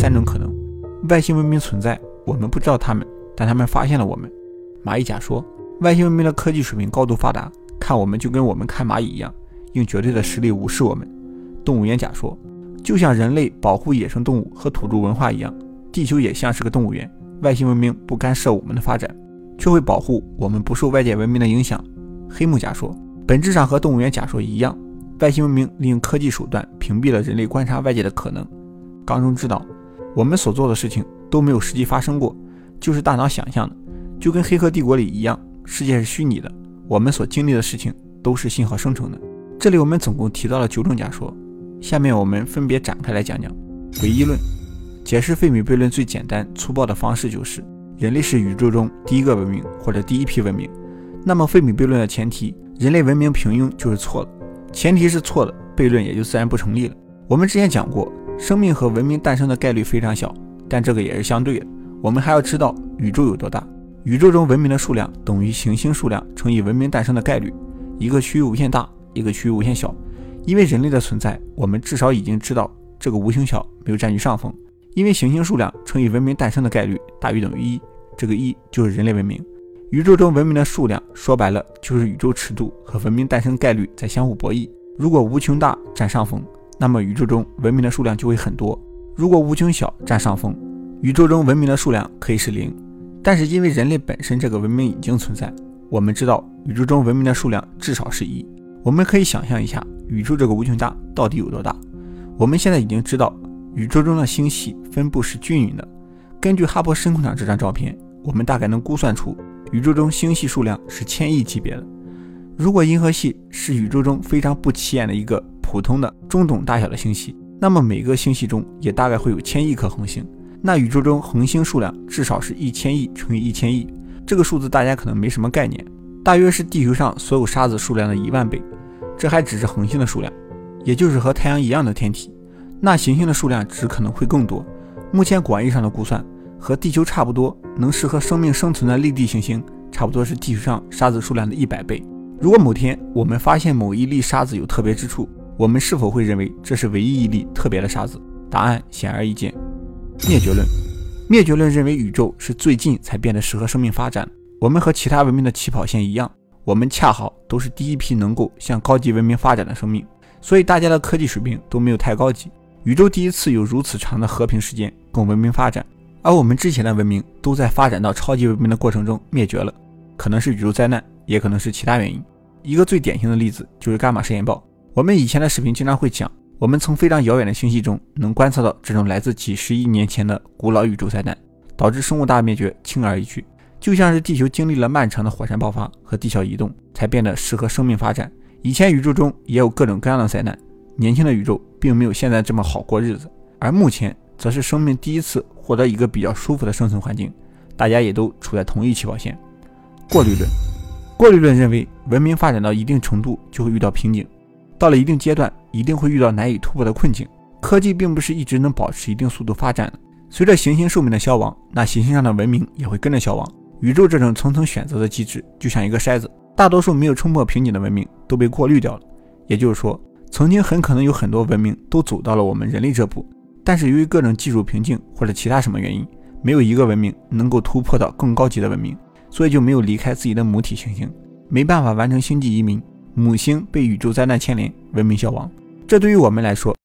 三种可能：外星文明存在，我们不知道他们，但他们发现了我们。蚂蚁甲说，外星文明的科技水平高度发达，看我们就跟我们看蚂蚁一样，用绝对的实力无视我们。动物园甲说，就像人类保护野生动物和土著文化一样，地球也像是个动物园，外星文明不干涉我们的发展，却会保护我们不受外界文明的影响。黑木甲说，本质上和动物园甲说一样。外星文明利用科技手段屏蔽了人类观察外界的可能。缸中知道，我们所做的事情都没有实际发生过，就是大脑想象的，就跟《黑客帝国》里一样，世界是虚拟的。我们所经历的事情都是信号生成的。这里我们总共提到了九种假说，下面我们分别展开来讲讲。唯一论解释费米悖论最简单粗暴的方式就是人类是宇宙中第一个文明或者第一批文明。那么费米悖论的前提，人类文明平庸就是错的。前提是错的，悖论也就自然不成立了。我们之前讲过，生命和文明诞生的概率非常小，但这个也是相对的。我们还要知道宇宙有多大，宇宙中文明的数量等于行星数量乘以文明诞生的概率。一个区域无限大，一个区域无限小。因为人类的存在，我们至少已经知道这个无穷小没有占据上风。因为行星数量乘以文明诞生的概率大于等于一，这个一就是人类文明。宇宙中文明的数量，说白了就是宇宙尺度和文明诞生概率在相互博弈。如果无穷大占上风，那么宇宙中文明的数量就会很多；如果无穷小占上风，宇宙中文明的数量可以是零。但是因为人类本身这个文明已经存在，我们知道宇宙中文明的数量至少是一。我们可以想象一下，宇宙这个无穷大到底有多大？我们现在已经知道，宇宙中的星系分布是均匀的。根据哈勃深空场这张照片，我们大概能估算出。宇宙中星系数量是千亿级别的。如果银河系是宇宙中非常不起眼的一个普通的中等大小的星系，那么每个星系中也大概会有千亿颗恒星。那宇宙中恒星数量至少是一千亿乘以一千亿，这个数字大家可能没什么概念，大约是地球上所有沙子数量的一万倍。这还只是恒星的数量，也就是和太阳一样的天体。那行星的数量只可能会更多。目前广义上的估算。和地球差不多，能适合生命生存的绿地行星，差不多是地球上沙子数量的一百倍。如果某天我们发现某一粒沙子有特别之处，我们是否会认为这是唯一一粒特别的沙子？答案显而易见。灭绝论，灭绝论认为宇宙是最近才变得适合生命发展。我们和其他文明的起跑线一样，我们恰好都是第一批能够向高级文明发展的生命，所以大家的科技水平都没有太高级。宇宙第一次有如此长的和平时间供文明发展。而我们之前的文明都在发展到超级文明的过程中灭绝了，可能是宇宙灾难，也可能是其他原因。一个最典型的例子就是伽马射线暴。我们以前的视频经常会讲，我们从非常遥远的星系中能观测到这种来自几十亿年前的古老宇宙灾难，导致生物大灭绝，轻而易举。就像是地球经历了漫长的火山爆发和地壳移动，才变得适合生命发展。以前宇宙中也有各种各样的灾难，年轻的宇宙并没有现在这么好过日子，而目前。则是生命第一次获得一个比较舒服的生存环境，大家也都处在同一起跑线。过滤论，过滤论认为，文明发展到一定程度就会遇到瓶颈，到了一定阶段一定会遇到难以突破的困境。科技并不是一直能保持一定速度发展的，随着行星寿命的消亡，那行星上的文明也会跟着消亡。宇宙这种层层选择的机制就像一个筛子，大多数没有冲破瓶颈的文明都被过滤掉了。也就是说，曾经很可能有很多文明都走到了我们人类这步。但是由于各种技术瓶颈或者其他什么原因，没有一个文明能够突破到更高级的文明，所以就没有离开自己的母体行星，没办法完成星际移民，母星被宇宙灾难牵连，文明消亡。这对于我们来说